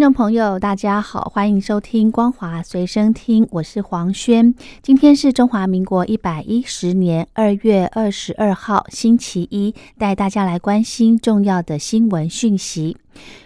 听众朋友，大家好，欢迎收听光华随身听，我是黄轩。今天是中华民国一百一十年二月二十二号，星期一，带大家来关心重要的新闻讯息。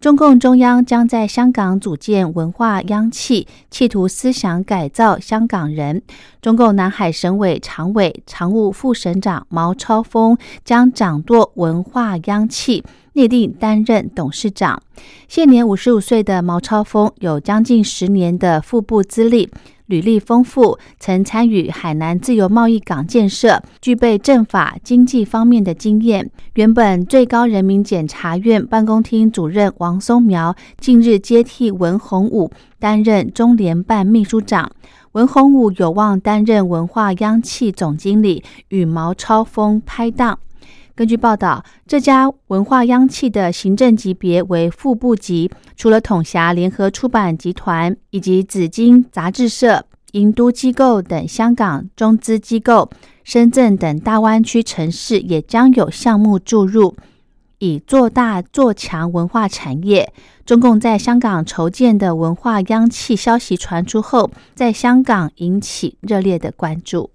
中共中央将在香港组建文化央企，企图思想改造香港人。中共南海省委常委、常务副省长毛超峰将掌舵文化央企。内定担任董事长。现年五十五岁的毛超峰有将近十年的副部资历，履历丰富，曾参与海南自由贸易港建设，具备政法经济方面的经验。原本最高人民检察院办公厅主任王松苗近日接替文宏武担任中联办秘书长，文宏武有望担任文化央企总经理，与毛超峰拍档。根据报道，这家文化央企的行政级别为副部级，除了统辖联合出版集团以及紫金杂志社、银都机构等香港中资机构，深圳等大湾区城市也将有项目注入，以做大做强文化产业。中共在香港筹建的文化央企消息传出后，在香港引起热烈的关注。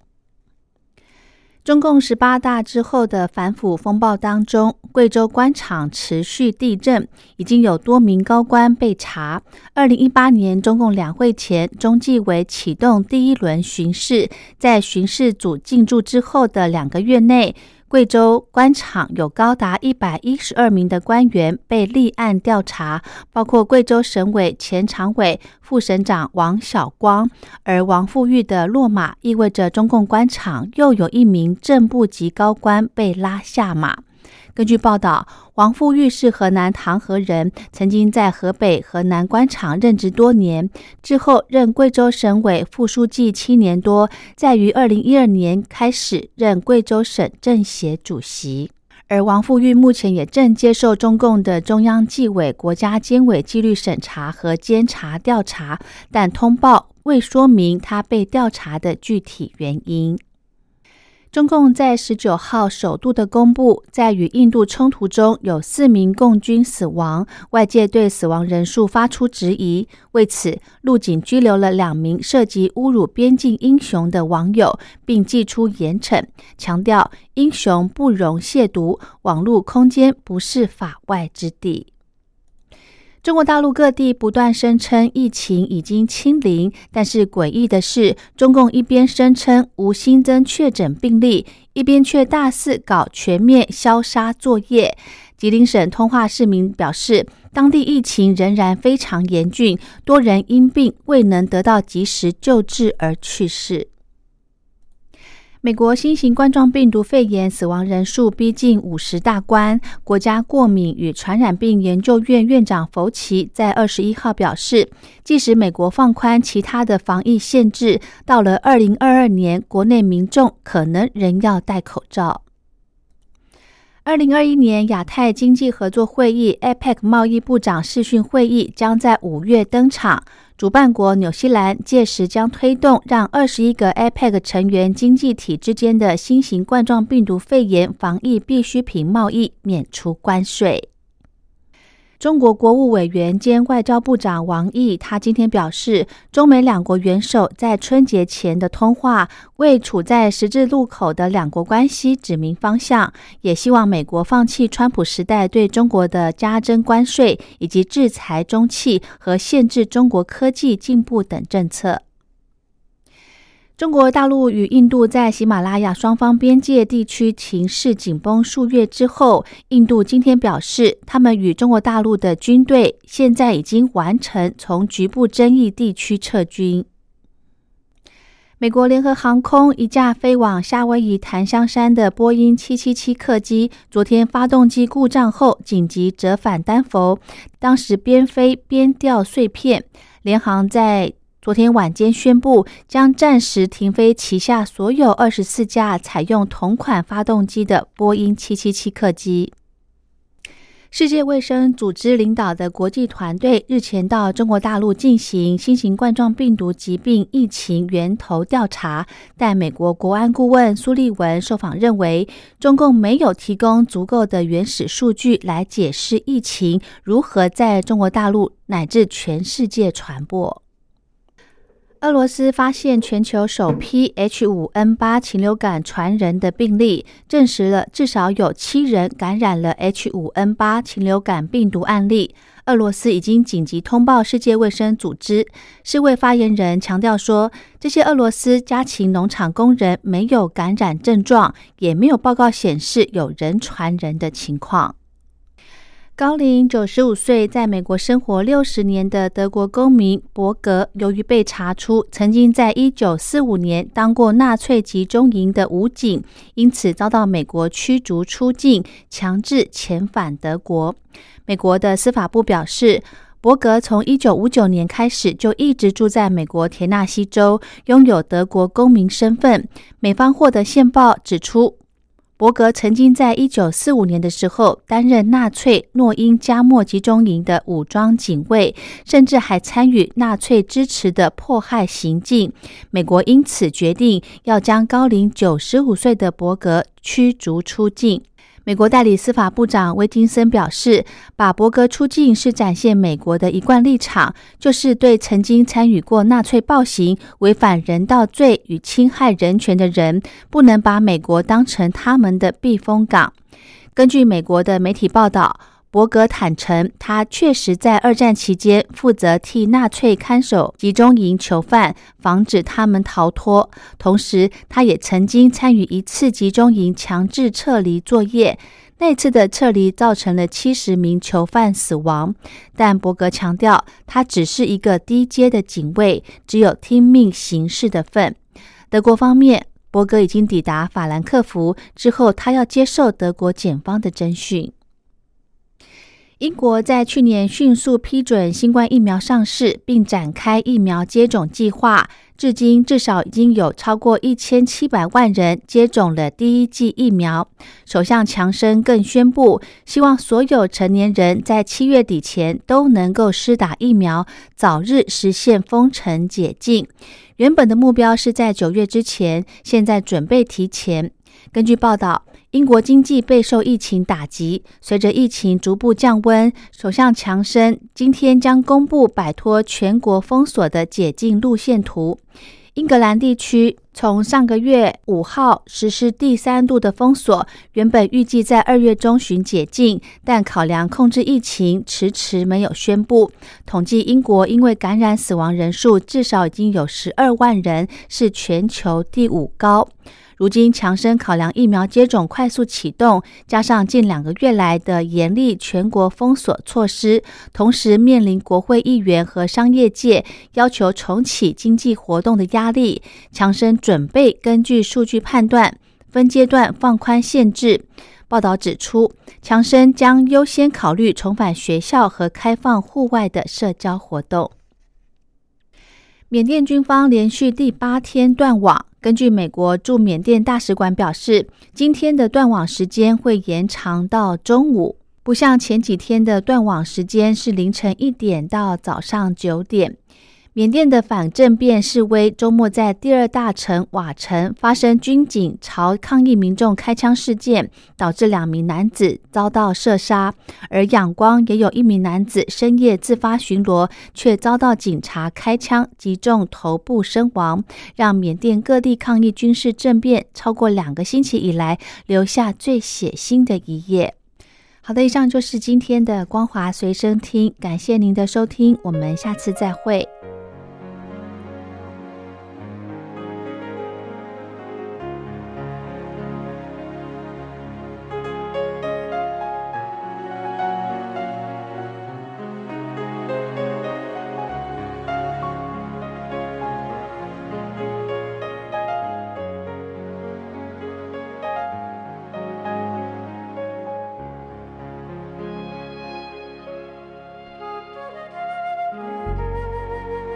中共十八大之后的反腐风暴当中，贵州官场持续地震，已经有多名高官被查。二零一八年中共两会前，中纪委启动第一轮巡视，在巡视组进驻之后的两个月内。贵州官场有高达一百一十二名的官员被立案调查，包括贵州省委前常委、副省长王晓光。而王富玉的落马，意味着中共官场又有一名正部级高官被拉下马。根据报道，王富玉是河南唐河人，曾经在河北、河南官场任职多年，之后任贵州省委副书记七年多，在于二零一二年开始任贵州省政协主席。而王富玉目前也正接受中共的中央纪委国家监委纪律审查和监察调查，但通报未说明他被调查的具体原因。中共在十九号首度的公布，在与印度冲突中有四名共军死亡，外界对死亡人数发出质疑。为此，陆警拘留了两名涉及侮辱边境英雄的网友，并祭出严惩，强调英雄不容亵渎，网络空间不是法外之地。中国大陆各地不断声称疫情已经清零，但是诡异的是，中共一边声称无新增确诊病例，一边却大肆搞全面消杀作业。吉林省通化市民表示，当地疫情仍然非常严峻，多人因病未能得到及时救治而去世。美国新型冠状病毒肺炎死亡人数逼近五十大关。国家过敏与传染病研究院院长弗奇在二十一号表示，即使美国放宽其他的防疫限制，到了二零二二年，国内民众可能仍要戴口罩。二零二一年亚太经济合作会议 （APEC） 贸易部长视讯会议将在五月登场。主办国纽西兰届时将推动让二十一个 APEC 成员经济体之间的新型冠状病毒肺炎防疫必需品贸易免除关税。中国国务委员兼外交部长王毅，他今天表示，中美两国元首在春节前的通话为处在十字路口的两国关系指明方向，也希望美国放弃川普时代对中国的加征关税以及制裁中企和限制中国科技进步等政策。中国大陆与印度在喜马拉雅双方边界地区情势紧绷数月之后，印度今天表示，他们与中国大陆的军队现在已经完成从局部争议地区撤军。美国联合航空一架飞往夏威夷檀香山的波音777客机，昨天发动机故障后紧急折返丹佛，当时边飞边掉碎片。联航在昨天晚间宣布，将暂时停飞旗下所有二十四架采用同款发动机的波音七七七客机。世界卫生组织领导的国际团队日前到中国大陆进行新型冠状病毒疾病疫情源头调查，但美国国安顾问苏利文受访认为，中共没有提供足够的原始数据来解释疫情如何在中国大陆乃至全世界传播。俄罗斯发现全球首批 H5N8 禽流感传人的病例，证实了至少有七人感染了 H5N8 禽流感病毒案例。俄罗斯已经紧急通报世界卫生组织。世卫发言人强调说，这些俄罗斯家禽农场工人没有感染症状，也没有报告显示有人传人的情况。高龄九十五岁，在美国生活六十年的德国公民伯格，由于被查出曾经在一九四五年当过纳粹集中营的武警，因此遭到美国驱逐出境，强制遣返德国。美国的司法部表示，伯格从一九五九年开始就一直住在美国田纳西州，拥有德国公民身份。美方获得线报指出。伯格曾经在一九四五年的时候担任纳粹诺因加莫集中营的武装警卫，甚至还参与纳粹支持的迫害行径。美国因此决定要将高龄九十五岁的伯格驱逐出境。美国代理司法部长威金森表示，把伯格出境是展现美国的一贯立场，就是对曾经参与过纳粹暴行、违反人道罪与侵害人权的人，不能把美国当成他们的避风港。根据美国的媒体报道。伯格坦诚，他确实在二战期间负责替纳粹看守集中营囚犯，防止他们逃脱。同时，他也曾经参与一次集中营强制撤离作业。那次的撤离造成了七十名囚犯死亡。但伯格强调，他只是一个低阶的警卫，只有听命行事的份。德国方面，伯格已经抵达法兰克福，之后他要接受德国检方的侦讯。英国在去年迅速批准新冠疫苗上市，并展开疫苗接种计划。至今，至少已经有超过一千七百万人接种了第一剂疫苗。首相强生更宣布，希望所有成年人在七月底前都能够施打疫苗，早日实现封城解禁。原本的目标是在九月之前，现在准备提前。根据报道。英国经济备受疫情打击，随着疫情逐步降温，首相强生今天将公布摆脱全国封锁的解禁路线图。英格兰地区从上个月五号实施第三度的封锁，原本预计在二月中旬解禁，但考量控制疫情，迟迟没有宣布。统计英国因为感染死亡人数至少已经有十二万人，是全球第五高。如今，强生考量疫苗接种快速启动，加上近两个月来的严厉全国封锁措施，同时面临国会议员和商业界要求重启经济活动的压力，强生准备根据数据判断，分阶段放宽限制。报道指出，强生将优先考虑重返学校和开放户外的社交活动。缅甸军方连续第八天断网。根据美国驻缅甸大使馆表示，今天的断网时间会延长到中午，不像前几天的断网时间是凌晨一点到早上九点。缅甸的反政变示威周末在第二大城瓦城发生军警朝抗议民众开枪事件，导致两名男子遭到射杀。而仰光也有一名男子深夜自发巡逻，却遭到警察开枪击中头部身亡，让缅甸各地抗议军事政变超过两个星期以来留下最血腥的一页。好的，以上就是今天的光华随身听，感谢您的收听，我们下次再会。